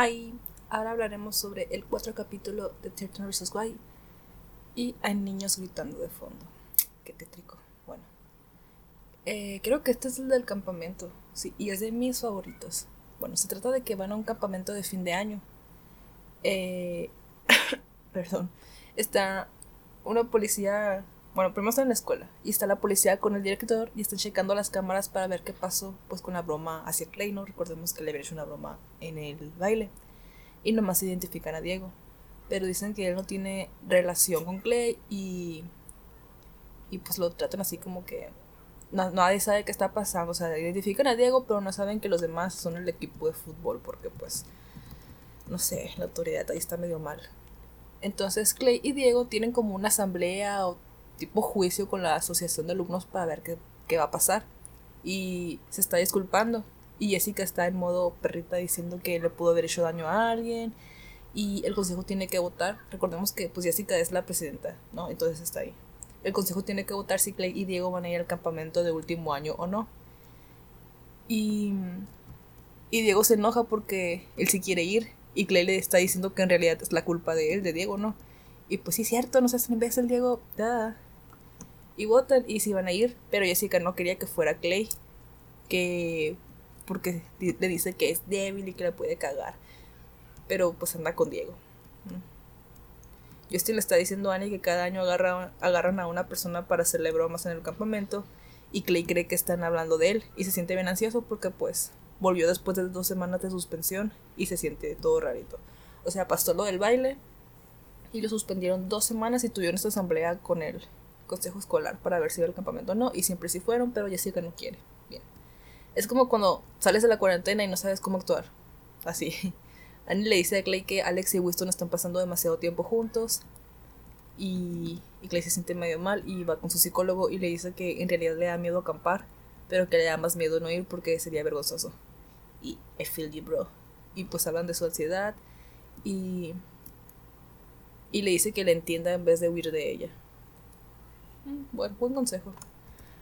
Hi, ahora hablaremos sobre el cuarto capítulo de Turtle vs. Why y hay niños gritando de fondo. Qué tétrico. Bueno, eh, creo que este es el del campamento, sí, y es de mis favoritos. Bueno, se trata de que van a un campamento de fin de año. Eh, perdón, está una policía bueno, primero están en la escuela y está la policía con el director y están checando las cámaras para ver qué pasó pues con la broma hacia Clay, ¿no? Recordemos que le había hecho una broma en el baile y nomás identifican a Diego. Pero dicen que él no tiene relación con Clay y, y pues lo tratan así como que nadie sabe qué está pasando. O sea, identifican a Diego pero no saben que los demás son el equipo de fútbol porque pues, no sé, la autoridad ahí está medio mal. Entonces Clay y Diego tienen como una asamblea o tipo juicio con la asociación de alumnos para ver qué, qué va a pasar. Y se está disculpando. Y Jessica está en modo perrita diciendo que le pudo haber hecho daño a alguien. Y el consejo tiene que votar. Recordemos que pues Jessica es la presidenta, ¿no? Entonces está ahí. El consejo tiene que votar si Clay y Diego van a ir al campamento de último año o no. Y, y Diego se enoja porque él sí quiere ir. Y Clay le está diciendo que en realidad es la culpa de él, de Diego, ¿no? Y pues sí, cierto, no seas el Diego. Da y votan y se iban a ir, pero Jessica no quería que fuera Clay, que porque le dice que es débil y que le puede cagar, pero pues anda con Diego. Justin le está diciendo a Annie que cada año agarran a una persona para hacerle bromas en el campamento y Clay cree que están hablando de él y se siente bien ansioso porque pues volvió después de dos semanas de suspensión y se siente todo rarito. O sea, pasó lo del baile y lo suspendieron dos semanas y tuvieron esta asamblea con él consejo escolar para ver si iba al campamento o no, y siempre sí fueron, pero Jessica no quiere. Bien. Es como cuando sales de la cuarentena y no sabes cómo actuar. Así. Annie le dice a Clay que Alex y Winston están pasando demasiado tiempo juntos. Y, y Clay se siente medio mal y va con su psicólogo y le dice que en realidad le da miedo acampar, pero que le da más miedo no ir porque sería vergonzoso. Y I feel you, bro. Y pues hablan de su ansiedad y, y le dice que le entienda en vez de huir de ella. Bueno, buen consejo.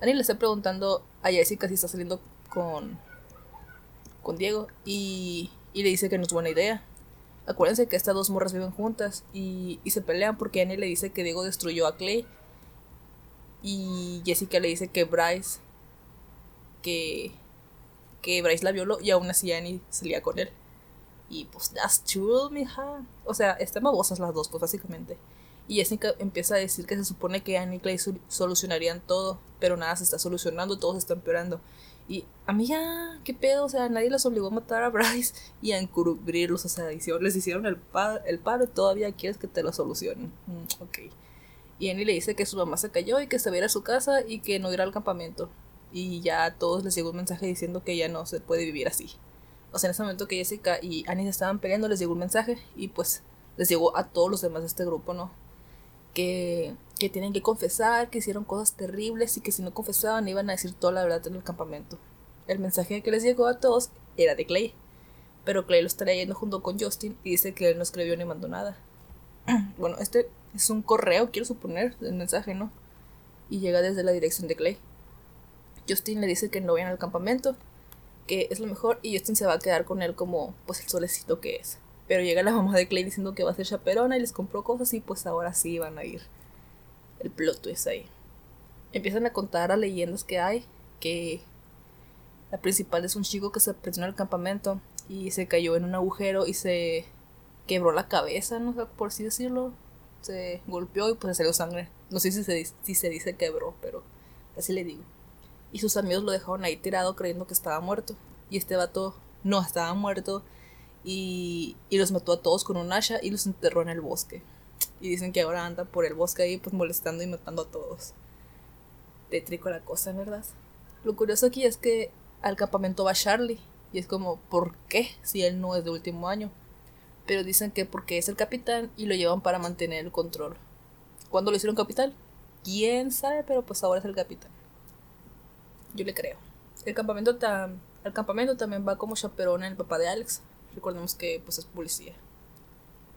Annie le está preguntando a Jessica si está saliendo con, con Diego y, y le dice que no es buena idea. Acuérdense que estas dos morras viven juntas y, y se pelean porque Annie le dice que Diego destruyó a Clay y Jessica le dice que Bryce que que Bryce la violó y aún así Annie salía con él. Y pues that's true, mija. O sea, están babosas las dos, pues básicamente. Y Jessica empieza a decir que se supone que Annie y Clay solucionarían todo, pero nada se está solucionando, todo se está empeorando. Y a mí ya, ¿qué pedo? O sea, nadie los obligó a matar a Bryce y a encubrirlos, o sea, les hicieron el, el paro y todavía quieres que te lo solucionen. Mm, ok. Y Annie le dice que su mamá se cayó y que se va a ir a su casa y que no irá al campamento. Y ya a todos les llegó un mensaje diciendo que ya no se puede vivir así. O sea, en ese momento que Jessica y Annie se estaban peleando, les llegó un mensaje y pues les llegó a todos los demás de este grupo, ¿no? Que, tienen que confesar, que hicieron cosas terribles y que si no confesaban iban a decir toda la verdad en el campamento. El mensaje que les llegó a todos era de Clay, pero Clay lo está leyendo junto con Justin y dice que él no escribió ni mandó nada. bueno, este es un correo, quiero suponer, el mensaje, ¿no? Y llega desde la dirección de Clay. Justin le dice que no vayan al campamento, que es lo mejor, y Justin se va a quedar con él como pues el solecito que es. Pero llega la mamá de Clay diciendo que va a ser chaperona y les compró cosas y pues ahora sí van a ir. El plot twist ahí. Empiezan a contar las leyendas que hay, que la principal es un chico que se en el campamento y se cayó en un agujero y se quebró la cabeza, no sé por así decirlo. Se golpeó y pues salió sangre. No sé si se, si se dice quebró, pero así le digo. Y sus amigos lo dejaron ahí tirado creyendo que estaba muerto. Y este vato no estaba muerto y, los mató a todos con un hacha y los enterró en el bosque. Y dicen que ahora anda por el bosque ahí pues molestando y matando a todos. Tétrico la cosa, ¿verdad? Lo curioso aquí es que al campamento va Charlie. Y es como, ¿por qué? Si él no es de último año. Pero dicen que porque es el capitán y lo llevan para mantener el control. ¿Cuándo lo hicieron capitán? ¿Quién sabe? Pero pues ahora es el capitán. Yo le creo. El campamento, el campamento también va como chaperona el papá de Alex, Recordemos que pues es policía.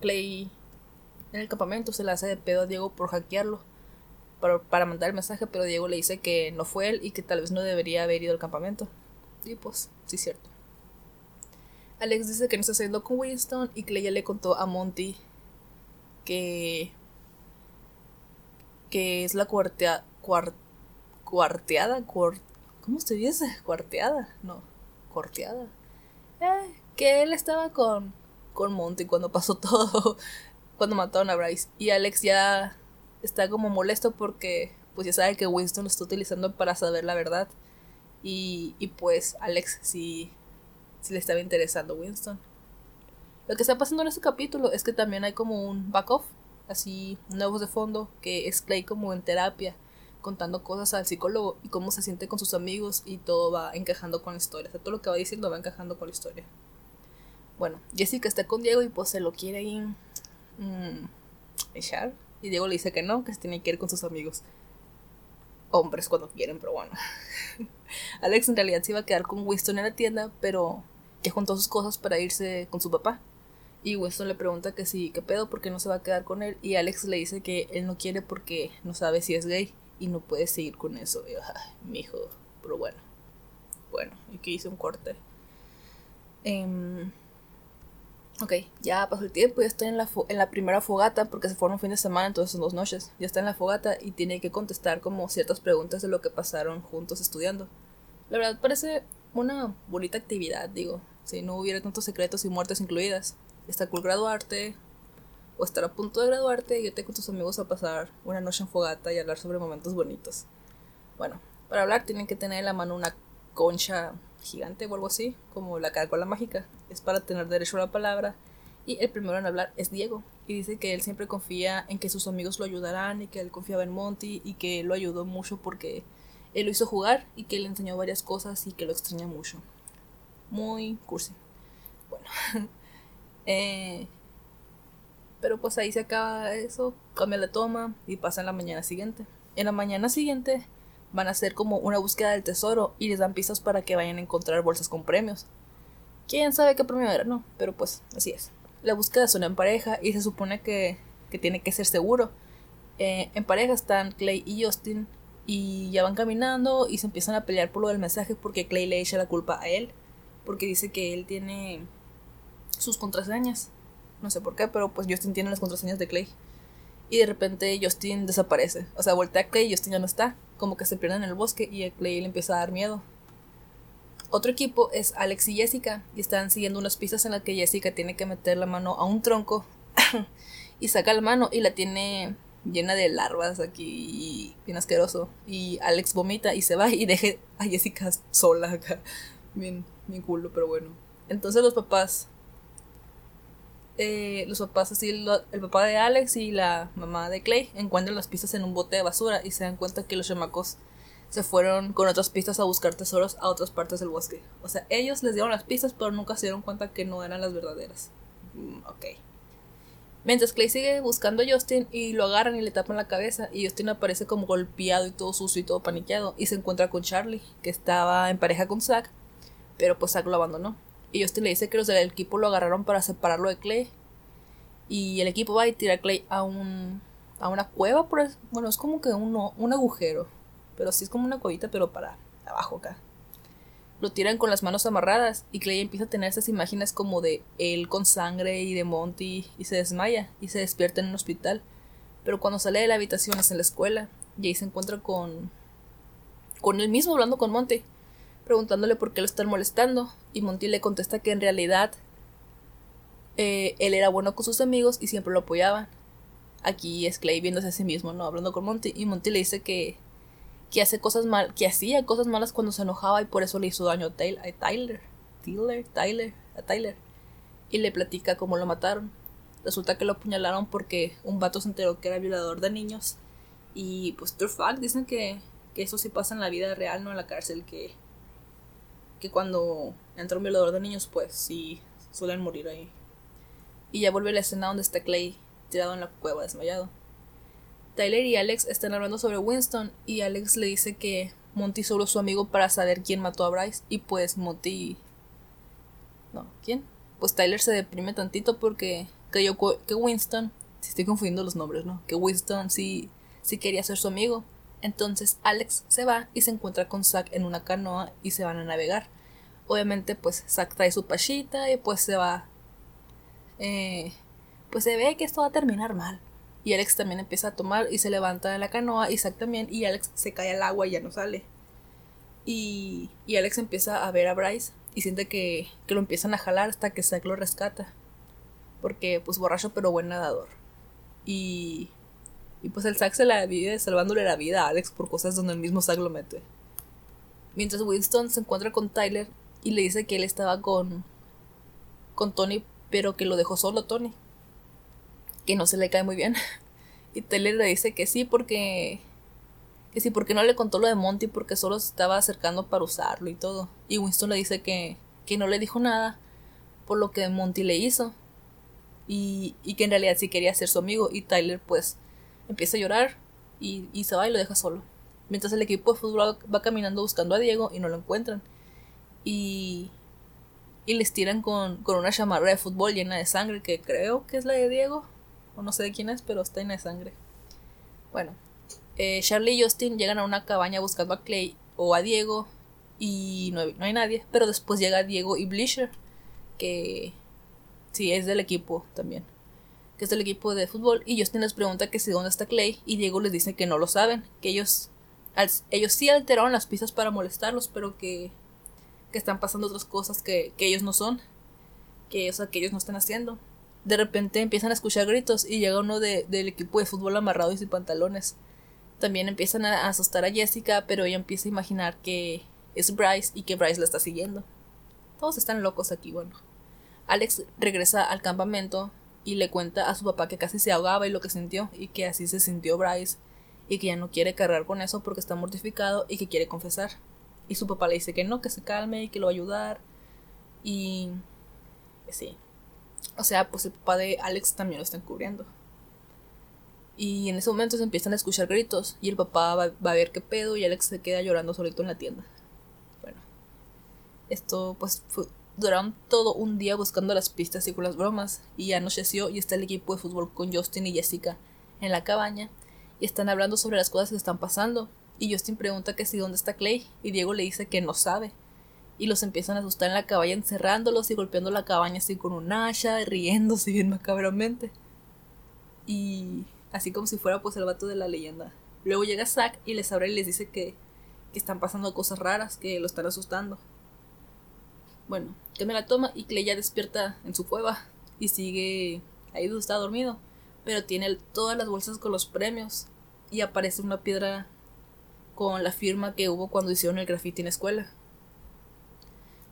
Clay en el campamento se le hace de pedo a Diego por hackearlo para, para mandar el mensaje, pero Diego le dice que no fue él y que tal vez no debería haber ido al campamento. Y pues, sí, cierto. Alex dice que no está saliendo con Winston y Clay ya le contó a Monty que que es la cuartea, cuarteada, ¿cómo se dice? Cuarteada, no, cuarteada. Eh, que él estaba con, con Monty cuando pasó todo, cuando mataron a Bryce. Y Alex ya está como molesto porque pues ya sabe que Winston lo está utilizando para saber la verdad. Y, y pues Alex sí, sí le estaba interesando Winston. Lo que está pasando en este capítulo es que también hay como un back-off, así, nuevos de fondo, que es Clay como en terapia, contando cosas al psicólogo y cómo se siente con sus amigos y todo va encajando con la historia. O sea, todo lo que va diciendo va encajando con la historia. Bueno, Jessica está con Diego y pues se lo quiere ir mm, echar. Y Diego le dice que no, que se tiene que ir con sus amigos. Hombres cuando quieren, pero bueno. Alex en realidad se iba a quedar con Winston en la tienda, pero que juntó sus cosas para irse con su papá. Y Winston le pregunta que sí, qué pedo, porque no se va a quedar con él. Y Alex le dice que él no quiere porque no sabe si es gay y no puede seguir con eso. Y, mi hijo, pero bueno. Bueno, y que hice un corte. Eh, Ok, ya pasó el tiempo, ya está en la, en la primera fogata, porque se fueron un fin de semana, entonces son dos noches. Ya está en la fogata y tiene que contestar como ciertas preguntas de lo que pasaron juntos estudiando. La verdad parece una bonita actividad, digo, si no hubiera tantos secretos y muertes incluidas. Está cool graduarte, o estar a punto de graduarte y irte con tus amigos a pasar una noche en fogata y hablar sobre momentos bonitos. Bueno, para hablar tienen que tener en la mano una concha gigante o algo así, como la caracola mágica. Es para tener derecho a la palabra. Y el primero en hablar es Diego. Y dice que él siempre confía en que sus amigos lo ayudarán y que él confiaba en Monty y que lo ayudó mucho porque él lo hizo jugar y que le enseñó varias cosas y que lo extraña mucho. Muy cursi. Bueno. eh, pero pues ahí se acaba eso, cambia la toma y pasa en la mañana siguiente. En la mañana siguiente van a hacer como una búsqueda del tesoro y les dan pistas para que vayan a encontrar bolsas con premios. Quién sabe qué premio era, no, pero pues así es. La búsqueda son en pareja y se supone que, que tiene que ser seguro. Eh, en pareja están Clay y Justin y ya van caminando y se empiezan a pelear por lo del mensaje porque Clay le echa la culpa a él porque dice que él tiene sus contraseñas. No sé por qué, pero pues Justin tiene las contraseñas de Clay. Y de repente Justin desaparece. O sea, voltea a Clay y Justin ya no está como que se pierden en el bosque y a Clay le empieza a dar miedo. Otro equipo es Alex y Jessica y están siguiendo unas pistas en las que Jessica tiene que meter la mano a un tronco y saca la mano y la tiene llena de larvas aquí bien asqueroso. Y Alex vomita y se va y deja a Jessica sola acá. Bien, bien culo pero bueno. Entonces los papás eh, los papás, así, el papá de Alex y la mamá de Clay encuentran las pistas en un bote de basura y se dan cuenta que los chamacos se fueron con otras pistas a buscar tesoros a otras partes del bosque. O sea, ellos les dieron las pistas, pero nunca se dieron cuenta que no eran las verdaderas. Mm, ok. Mientras Clay sigue buscando a Justin y lo agarran y le tapan la cabeza y Justin aparece como golpeado y todo sucio y todo paniqueado y se encuentra con Charlie, que estaba en pareja con Zack, pero pues Zack lo abandonó. Y Justin le dice que los del equipo lo agarraron para separarlo de Clay. Y el equipo va y tira a Clay a un a una cueva, por bueno, es como que un, un agujero, pero sí es como una cuevita, pero para abajo acá. Lo tiran con las manos amarradas y Clay empieza a tener esas imágenes como de él con sangre y de Monty y se desmaya y se despierta en un hospital. Pero cuando sale de la habitación es en la escuela y ahí se encuentra con con él mismo hablando con Monty preguntándole por qué lo están molestando, y Monty le contesta que en realidad eh, él era bueno con sus amigos y siempre lo apoyaban. Aquí es Clay viéndose a sí mismo, ¿no? Hablando con Monty, y Monty le dice que, que hace cosas mal, que hacía cosas malas cuando se enojaba y por eso le hizo daño a, Tyler, Tyler, Tyler, a Tyler, y le platica cómo lo mataron. Resulta que lo apuñalaron porque un vato se enteró que era violador de niños. Y pues, true fact, dicen que, que eso sí pasa en la vida real, no en la cárcel, que que cuando entra un violador de niños, pues sí suelen morir ahí. Y ya vuelve la escena donde está Clay tirado en la cueva desmayado. Tyler y Alex están hablando sobre Winston y Alex le dice que Monty solo es su amigo para saber quién mató a Bryce y pues Monty... No, ¿quién? Pues Tyler se deprime tantito porque creyó que Winston... Si estoy confundiendo los nombres, ¿no? Que Winston sí, sí quería ser su amigo. Entonces Alex se va y se encuentra con Zack en una canoa y se van a navegar. Obviamente, pues Zack trae su pachita y pues se va. Eh, pues se ve que esto va a terminar mal. Y Alex también empieza a tomar y se levanta de la canoa y Zack también y Alex se cae al agua y ya no sale. Y, y Alex empieza a ver a Bryce y siente que, que lo empiezan a jalar hasta que Zack lo rescata. Porque pues borracho pero buen nadador. Y, y pues el Zack se la vive salvándole la vida a Alex por cosas donde el mismo Zack lo mete. Mientras Winston se encuentra con Tyler y le dice que él estaba con, con Tony, pero que lo dejó solo Tony que no se le cae muy bien. Y Tyler le dice que sí porque que sí porque no le contó lo de Monty porque solo se estaba acercando para usarlo y todo. Y Winston le dice que, que no le dijo nada por lo que Monty le hizo. Y, y que en realidad sí quería ser su amigo. Y Tyler pues empieza a llorar y, y se va y lo deja solo. Mientras el equipo de fútbol va caminando buscando a Diego y no lo encuentran. Y, y les tiran con, con una chamarra de fútbol llena de sangre que creo que es la de Diego o no sé de quién es, pero está en la sangre. Bueno, eh, Charlie y Justin llegan a una cabaña buscando a Clay o a Diego y no hay, nadie, pero después llega Diego y Bleacher, que sí es del equipo también, es del equipo de fútbol y Justin les pregunta que si dónde está Clay y Diego les dice que no lo saben, que ellos ellos sí alteraron las pistas para molestarlos, pero que, que están pasando otras cosas que, que ellos no son, que, o que ellos no están haciendo de repente empiezan a escuchar gritos y llega uno de, del equipo de fútbol amarrado y sin pantalones. También empiezan a asustar a Jessica, pero ella empieza a imaginar que es Bryce y que Bryce la está siguiendo. Todos están locos aquí, bueno. Alex regresa al campamento y le cuenta a su papá que casi se ahogaba y lo que sintió, y que así se sintió Bryce, y que ya no quiere cargar con eso porque está mortificado y que quiere confesar. Y su papá le dice que no, que se calme y que lo va a ayudar. Y... sí, o sea, pues el papá de Alex también lo está encubriendo. Y en ese momento se empiezan a escuchar gritos y el papá va, a ver qué pedo y Alex se queda llorando solito en la tienda. Bueno, esto pues fue, duraron todo un día buscando las pistas y con las bromas y anocheció y está el equipo de fútbol con Justin y Jessica en la cabaña y están hablando sobre las cosas que están pasando y Justin pregunta que si dónde está Clay y Diego le dice que no sabe y los empiezan a asustar en la cabaña encerrándolos y golpeando la cabaña así con un hacha, riéndose bien macabramente. Y así como si fuera pues el vato de la leyenda. Luego llega Zack y les abre y les dice que, que están pasando cosas raras, que lo están asustando. Bueno, que me la toma y Clay ya despierta en su cueva y sigue ahí donde está dormido. Pero tiene todas las bolsas con los premios y aparece una piedra con la firma que hubo cuando hicieron el graffiti en la escuela.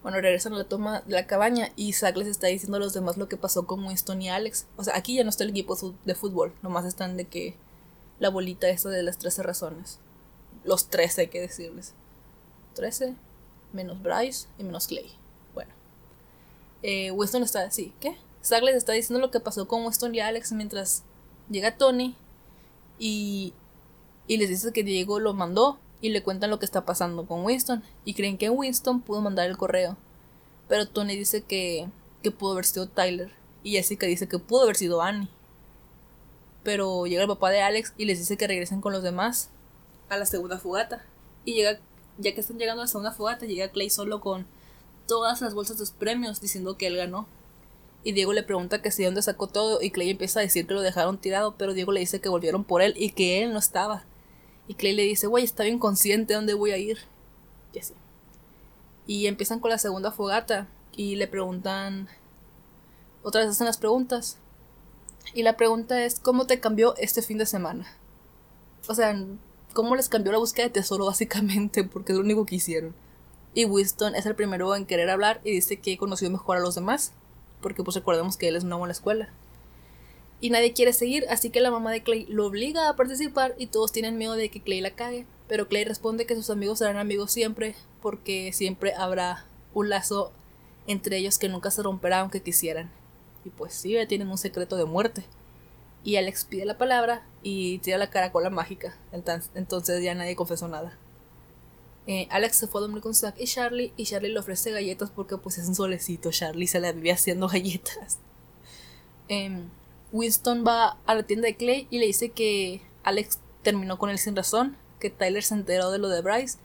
Bueno, regresan a la toma de la cabaña y Zack les está diciendo a los demás lo que pasó con Winston y Alex. O sea, aquí ya no está el equipo de fútbol, nomás están de que la bolita esta de las 13 razones. Los 13 hay que decirles. 13 menos Bryce y menos Clay. Eh, Winston está así, ¿qué? Les está diciendo lo que pasó con Winston y Alex mientras llega Tony y, y les dice que Diego lo mandó y le cuentan lo que está pasando con Winston y creen que Winston pudo mandar el correo. Pero Tony dice que, que pudo haber sido Tyler y Jessica dice que pudo haber sido Annie. Pero llega el papá de Alex y les dice que regresen con los demás a la segunda fogata. Y llega, ya que están llegando a la segunda fogata, llega Clay solo con todas las bolsas de premios diciendo que él ganó. Y Diego le pregunta que si de dónde sacó todo y Clay empieza a decir que lo dejaron tirado, pero Diego le dice que volvieron por él y que él no estaba. Y Clay le dice, güey, está bien consciente de dónde voy a ir. Y así. Y empiezan con la segunda fogata y le preguntan, otra vez hacen las preguntas. Y la pregunta es, ¿cómo te cambió este fin de semana? O sea, ¿cómo les cambió la búsqueda de tesoro básicamente? Porque es lo único que hicieron. Y Winston es el primero en querer hablar y dice que conoció mejor a los demás. Porque pues recordemos que él es nuevo en la escuela y nadie quiere seguir, así que la mamá de Clay lo obliga a participar y todos tienen miedo de que Clay la cague. Pero Clay responde que sus amigos serán amigos siempre, porque siempre habrá un lazo entre ellos que nunca se romperá aunque quisieran. Y pues sí, tienen un secreto de muerte. Y Alex pide la palabra y tira la caracola mágica. Entonces ya nadie confesó nada. Eh, Alex se fue a dormir con Zack y Charlie y Charlie le ofrece galletas porque pues es un solecito. Charlie se la vivía haciendo galletas. Eh, Winston va a la tienda de Clay y le dice que Alex terminó con él sin razón, que Tyler se enteró de lo de Bryce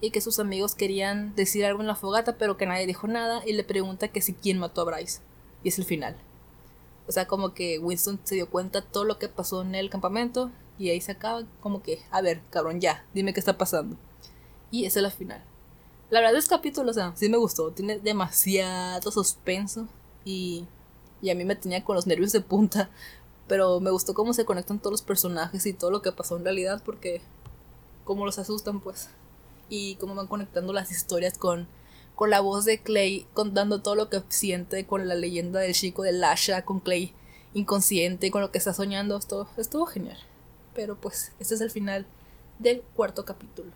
y que sus amigos querían decir algo en la fogata, pero que nadie dijo nada y le pregunta que si quién mató a Bryce. Y es el final. O sea, como que Winston se dio cuenta de todo lo que pasó en el campamento y ahí se acaba como que, a ver, cabrón, ya, dime qué está pasando. Y esa es la final. La verdad es capítulo, o sea, sí me gustó, tiene demasiado suspenso y, y a mí me tenía con los nervios de punta, pero me gustó cómo se conectan todos los personajes y todo lo que pasó en realidad porque cómo los asustan pues y cómo van conectando las historias con, con la voz de Clay contando todo lo que siente con la leyenda del chico de Lasha, con Clay inconsciente, con lo que está soñando, esto estuvo genial. Pero pues este es el final del cuarto capítulo.